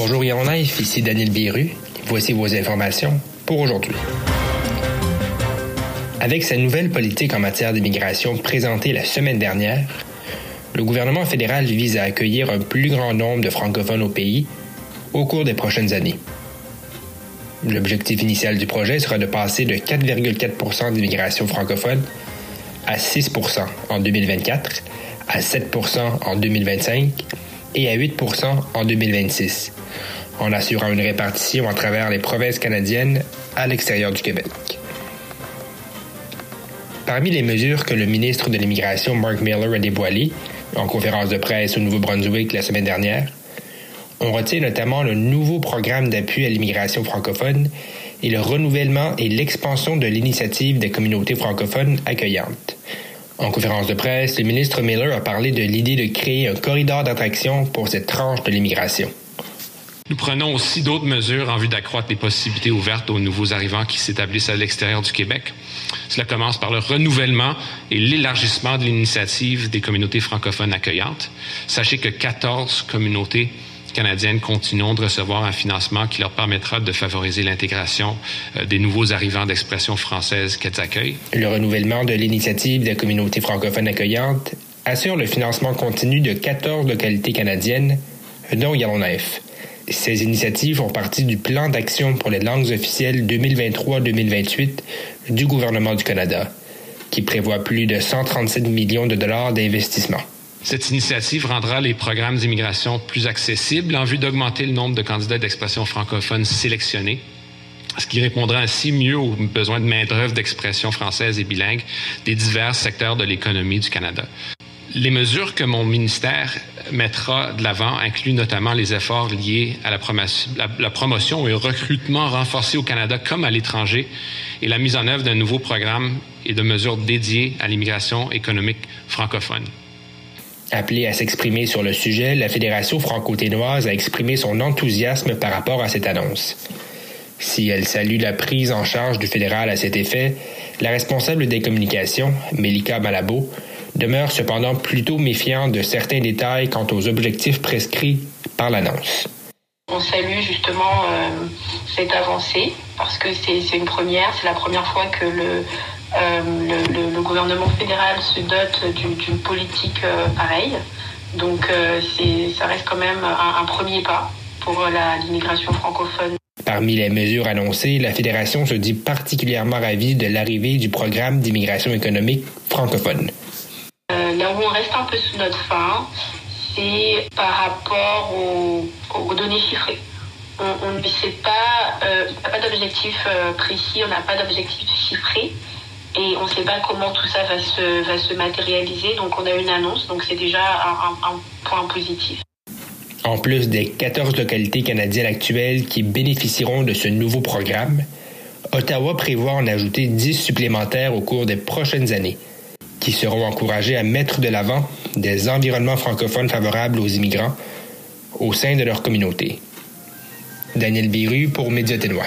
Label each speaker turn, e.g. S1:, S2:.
S1: Bonjour Yonnaïf, ici Daniel Biru. Voici vos informations pour aujourd'hui. Avec sa nouvelle politique en matière d'immigration présentée la semaine dernière, le gouvernement fédéral vise à accueillir un plus grand nombre de francophones au pays au cours des prochaines années. L'objectif initial du projet sera de passer de 4,4% d'immigration francophone à 6% en 2024, à 7% en 2025 et à 8% en 2026, en assurant une répartition à travers les provinces canadiennes à l'extérieur du Québec. Parmi les mesures que le ministre de l'Immigration Mark Miller a dévoilées en conférence de presse au Nouveau-Brunswick la semaine dernière, on retient notamment le nouveau programme d'appui à l'immigration francophone et le renouvellement et l'expansion de l'initiative des communautés francophones accueillantes. En conférence de presse, le ministre Miller a parlé de l'idée de créer un corridor d'attraction pour cette tranche de l'immigration.
S2: Nous prenons aussi d'autres mesures en vue d'accroître les possibilités ouvertes aux nouveaux arrivants qui s'établissent à l'extérieur du Québec. Cela commence par le renouvellement et l'élargissement de l'initiative des communautés francophones accueillantes. Sachez que 14 communautés canadiennes continueront de recevoir un financement qui leur permettra de favoriser l'intégration euh, des nouveaux arrivants d'expression française qu'elles accueillent.
S1: Le renouvellement de l'initiative des communautés francophones accueillantes assure le financement continu de 14 localités canadiennes, dont Yellowknife. Ces initiatives font partie du plan d'action pour les langues officielles 2023-2028 du gouvernement du Canada, qui prévoit plus de 137 millions de dollars d'investissement.
S2: Cette initiative rendra les programmes d'immigration plus accessibles en vue d'augmenter le nombre de candidats d'expression francophone sélectionnés, ce qui répondra ainsi mieux aux besoins de main-d'œuvre d'expression française et bilingue des divers secteurs de l'économie du Canada. Les mesures que mon ministère mettra de l'avant incluent notamment les efforts liés à la, promotion, et au recrutement renforcé au Canada comme à l'étranger et la mise en œuvre d'un nouveau programme et de mesures dédiées à l'immigration économique francophone.
S1: Appelée à s'exprimer sur le sujet, la Fédération franco-ténoise a exprimé son enthousiasme par rapport à cette annonce. Si elle salue la prise en charge du fédéral à cet effet, la responsable des communications, Melika Malabo, demeure cependant plutôt méfiant de certains détails quant aux objectifs prescrits par l'annonce.
S3: On salue justement euh, cette avancée parce que c'est une première, c'est la première fois que le, euh, le, gouvernement fédéral se dote d'une politique euh, pareille. Donc ça reste quand même un, un premier pas pour l'immigration francophone.
S1: Parmi les mesures annoncées, la Fédération se dit particulièrement ravie de l'arrivée du programme d'immigration économique francophone
S3: là où on reste un peu sous notre fin, c'est par rapport aux, données chiffrées. On, ne sait pas, euh, n'a pas d'objectif euh, précis, on n'a pas d'objectif chiffré et on ne sait pas comment tout ça va se, va se matérialiser. Donc on a une annonce, donc c'est déjà un, un point positif.
S1: En plus des 14 localités canadiennes actuelles qui bénéficieront de ce nouveau programme, Ottawa prévoit en ajouter 10 supplémentaires au cours des prochaines années qui seront encouragés à mettre de l'avant des environnements francophones favorables aux immigrants au sein de leur communauté. Daniel Biru pour Média Ténois.